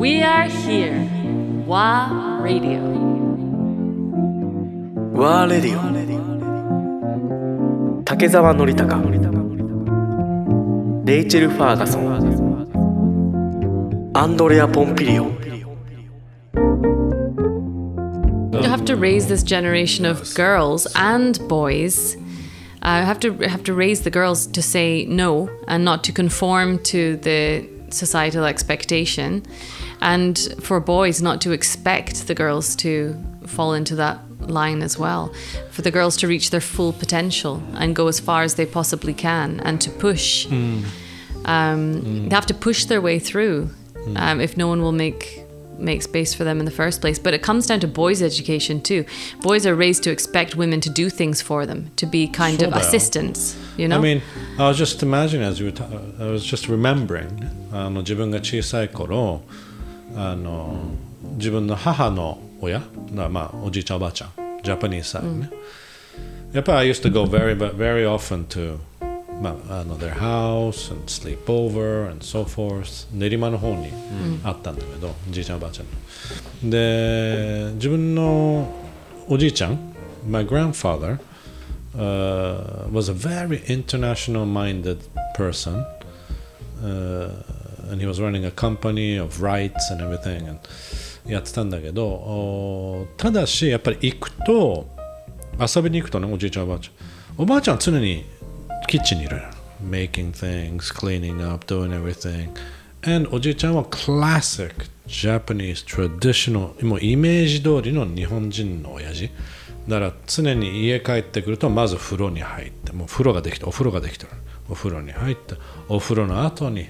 We are here. WA Radio. ワーレディオ竹澤典孝レイチェル・ファーガソンアンドレア・ポンピリオ You have to raise this generation of girls and boys. Uh, have to have to raise the girls to say no and not to conform to the societal expectation, and for boys not to expect the girls to fall into that line as well. For the girls to reach their full potential and go as far as they possibly can, and to push. Um, They have to push their way through. Um, if no one will make make space for them in the first place. But it comes down to boys' education too. Boys are raised to expect women to do things for them, to be kind of そうだよ。 assistants. You know. I mean, I was just imagining as you were ta- I was just remembering あの自分が小さい頃あの自分の母の親なまあおじいちゃんおばあちゃん Japanese side ね、やっぱり I used to go very very often to まあ、あの their house and sleep over and so forth 練馬の方にあったんだけど、おじいちゃんおばあちゃんので自分のおじいちゃん my grandfather uh, was a very international minded person uh, and he was running a company of rights and everything and やってたんだけどおただしやっぱり行くと遊びに行くとねおじいちゃんおばあちゃんおばあちゃんは常にキッチンにいる making things cleaning up doing everything. And おじいちゃんは classic Japanese traditional もうイメージ通りの日本人の親父。だから常に家帰ってくるとまず風呂に入ってもう風呂ができてお風呂ができてる。お風呂に入ってお風呂の後に、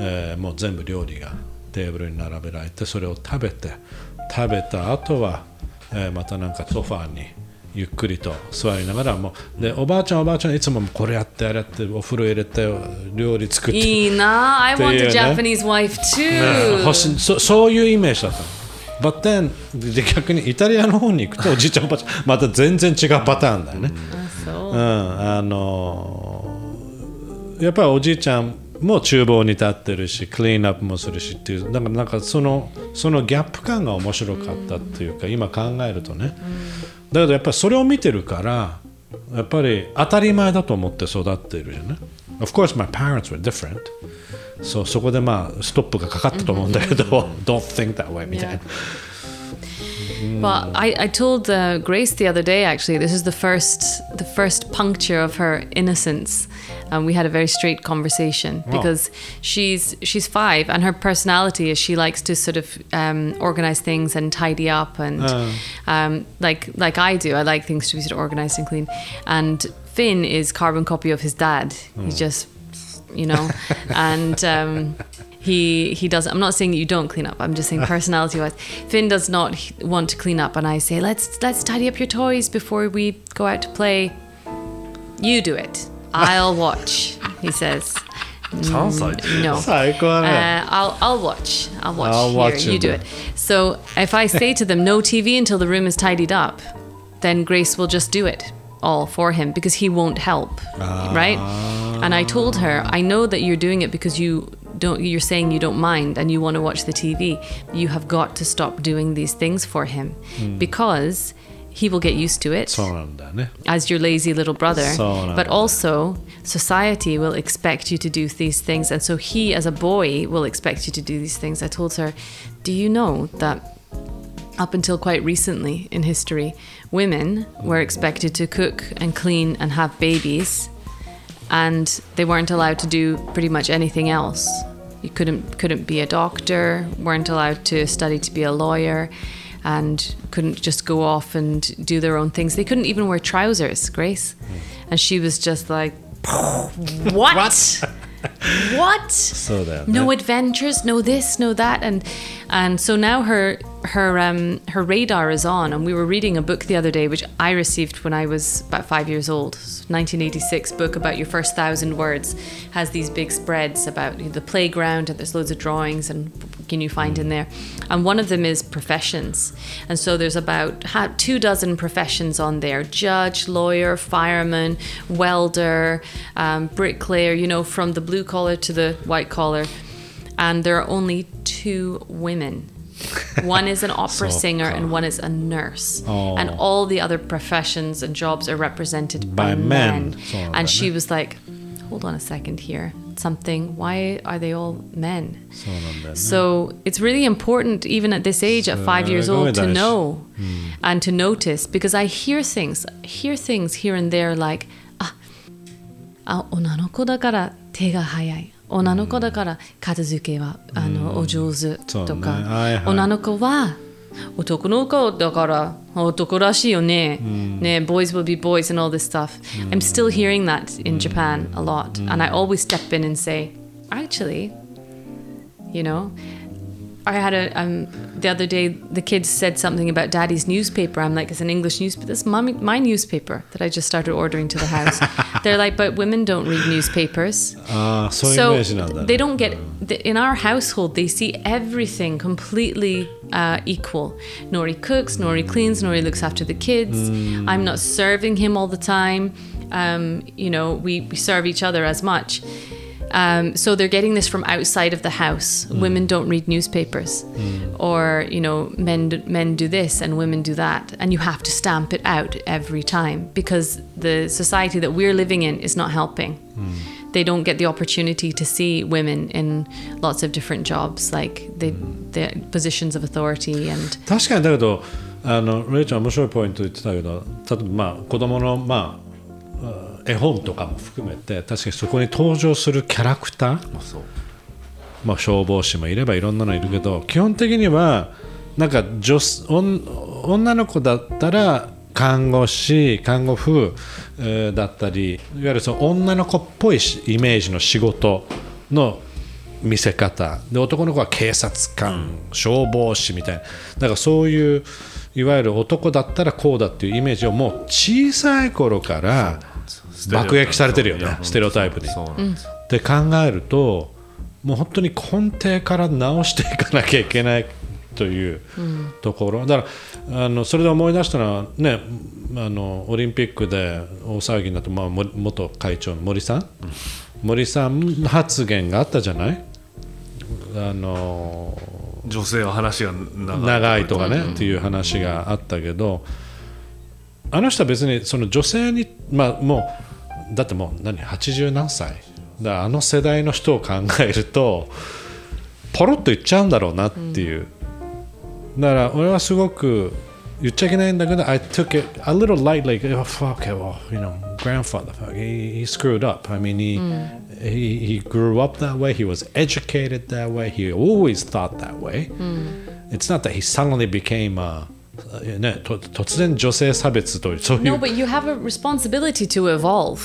えーもう全部料理がテーブルに並べられてそれを食べて食べた後は、えーまたなんかソファーにゆっくりと座りながらもうでおばあちゃんおばあちゃんいつもこれやってあれやってお風呂入れて料理作って Ina, I want a。Japanese wife ね too. そそういうイメージだったの。But then で逆にイタリアの方に行くと おじいちゃんおばあちゃんまた全然違うパターンだよね。うん、あのやっぱりおじいちゃんも厨房に立ってるしクリーンアップもするしっていうだからなんかそのそのギャップ感が面白かったっていうか、今考えるとね、だけどやっぱりそれを見てるからやっぱり当たり前だと思って育っているじゃない？Of course my parents were different. そうそこでまあストップがかかったと思うんだけど、Don't think that way みたいな。Well, I, I told uh, Grace the other day. Actually, this is the first the first puncture of her innocence, and we had a very straight conversation because she's she's five, and her personality is she likes to sort of um, organize things and tidy up, and um, like like I do. I like things to be sort of organized and clean. And Finn is carbon copy of his dad. He just you know, and. Um, he he does i'm not saying that you don't clean up i'm just saying personality wise finn does not h- want to clean up and i say let's let's tidy up your toys before we go out to play you do it i'll watch he says Sounds like no 最高だね。 uh, I'll I'll watch. I'll watch. I'll Here, watch you it. do it. So if I say to them, no TV until the room is tidied up, then Grace will just do it all for him because he won't help, right? And I told her, I know that you're doing it because you don't you're saying you don't mind and you want to watch the TV, you have got to stop doing these things for him mm. because he will get used to it as your lazy little brother. But also, society will expect you to do these things. And so, he as a boy will expect you to do these things. I told her, Do you know that up until quite recently in history, women were expected to cook and clean and have babies, and they weren't allowed to do pretty much anything else? You couldn't couldn't be a doctor, weren't allowed to study to be a lawyer, and couldn't just go off and do their own things. They couldn't even wear trousers, Grace. Hmm. And she was just like, "What? what? what? So no adventures, no this, no that, and and so now her her um her radar is on. And we were reading a book the other day, which I received when I was about five years old, 1986 book about your first thousand words. Has these big spreads about the playground, and there's loads of drawings and can you find in there and one of them is professions and so there's about two dozen professions on there judge lawyer fireman welder um, bricklayer you know from the blue collar to the white collar and there are only two women. one is an opera singer and one is a nurse. Oh. And all the other professions and jobs are represented By by, men. men. So, and she was like, hold on a second here Something, why are they all men? そうなんだよね So it's really important, even at this age, at five years old, to すごい大事。 know and to notice because I hear things, hear things here and there like, ah, あ、女の子だから手が早い。女の子だから片付けは、あのお上手そうねとか、はいはい女の子は 男の子だから男らしいよね。ね、boys will be boys and all this stuff. I'm still hearing that in Japan a lot, and I always step in and say, actually, you know I had a um, the other day. The kids said something about Daddy's newspaper. I'm like, it's an English newspaper. This mommy, my newspaper that I just started ordering to the house. They're like, but women don't read newspapers. Uh, so, so they don't get in our household. They see everything completely uh, equal. Nori cooks. Nori cleans. Nori looks after the kids. Mm. I'm not serving him all the time. Um, you know, we, we serve each other as much. um, so they're getting this from outside of the house. Women don't read newspapers, or you know, men d- men do this and women do that, and you have to stamp it out every time because the society that we're living in is not helping. They don't get the opportunity to see women in lots of different jobs, like the the positions of authority and 確かにだけどあのレイちゃん面白いポイント言ってたけど例えばまあ子供のまああ 絵本とかも含めて確かにそこに登場するキャラクター、まあ消防士もいればいろんなのいるけど基本的にはなんか女女女の子だったら看護師看護婦、えーだったりいわゆるその女の子っぽいしイメージの仕事の見せ方。で男の子は警察官、消防士みたいな。だからそういういわゆる男だったらこうだっていうイメージをもう小さい頃から爆撃されてるよねステレオタイプに。って考えるともう本当に根底から直していかなきゃいけないというところ、だからあのそれで思い出したのはねあのオリンピックで大騒ぎになった、まあ、森元会長の森さん、森さん発言があったじゃない？あの女性は話が長い長いとかねっていう話があったけどあの人は別にその女性にまあもうだってもう何80何歳だあの世代の人を考えるとポロッと言っちゃうんだろうなっていう、だから俺はすごく言っちゃいけないんだけど I took it a little light like oh, fuck it, well, you know grandfather fuck, he, he screwed up I mean he, he he grew up that way he was educated that way he always thought that way it's not that he suddenly became a ね、と突然女性差別というそうい no, う but you have a responsibility to evolve.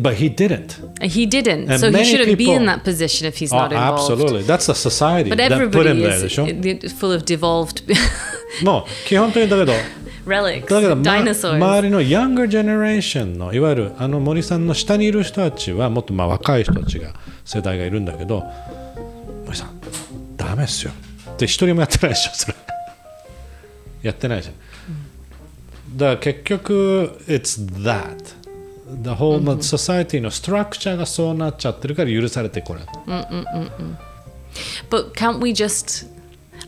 but he didn't He didn't, And so he shouldn't be people- in that position if he's oh, not involved. absolutely that's the society But that put him there でしょ full of devolved もう基本的にだけどだ relics, けど、ま dinosaurs. 周りの younger generation のいわゆるあの森さんの下にいる人たちはもっとまあ若い人たちが世代がいるんだけど森さんダメっすよって一人もやってないでしょそれやってないじゃんだから結局 it's that the whole society のストラクチャーがそうなっちゃってるから許されてこれ But can't we just?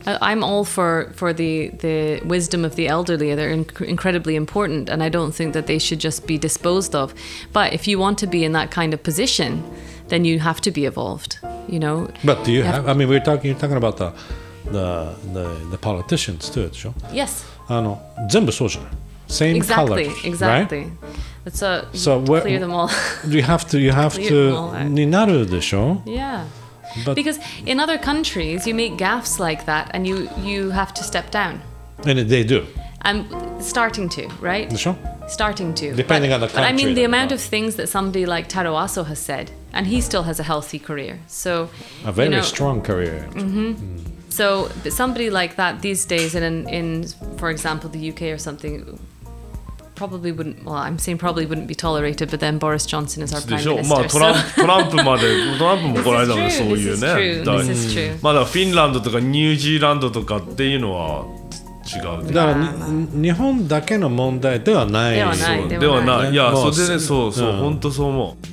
I- I'm all for for the the wisdom of the elderly. They're inc- incredibly important, and I don't think that they should just be disposed of. But if you want to be in that kind of position, then you have to be evolved. You know. But do you Yeah. have I mean we're talking you're talking about the the the, the politicians too でしょ Yes. あの全部そうじゃない Same Exactly. colors, Exactly. Let's uh So where- clear them all. right? You have to you have Clear them all to out. になるでしょ yeah. But- because in other countries, you make gaffes like that, and you you have to step down. And they do I'm starting to, right? でしょ starting to. Depending but, on the But I country mean, the then, amount but- of things that somebody like Taro Aso has said, and he still has a healthy career. So, A very you know, strong career So, but somebody like that these days, in, an, in for example, the UK or something, probably wouldn't. Well, I'm saying probably wouldn't be tolerated. But then Boris Johnson is our で prime しょ minister. まあトラン so- プトランプまでトランプもこの間も This そう is いう true, ね this is true, だ this is true. まだフィンランドとかニュージーランドとかっていうのは違うけどだからに日本だけの問題ではないではないそうではではないいやもうそれでねそうそううん本当そう思う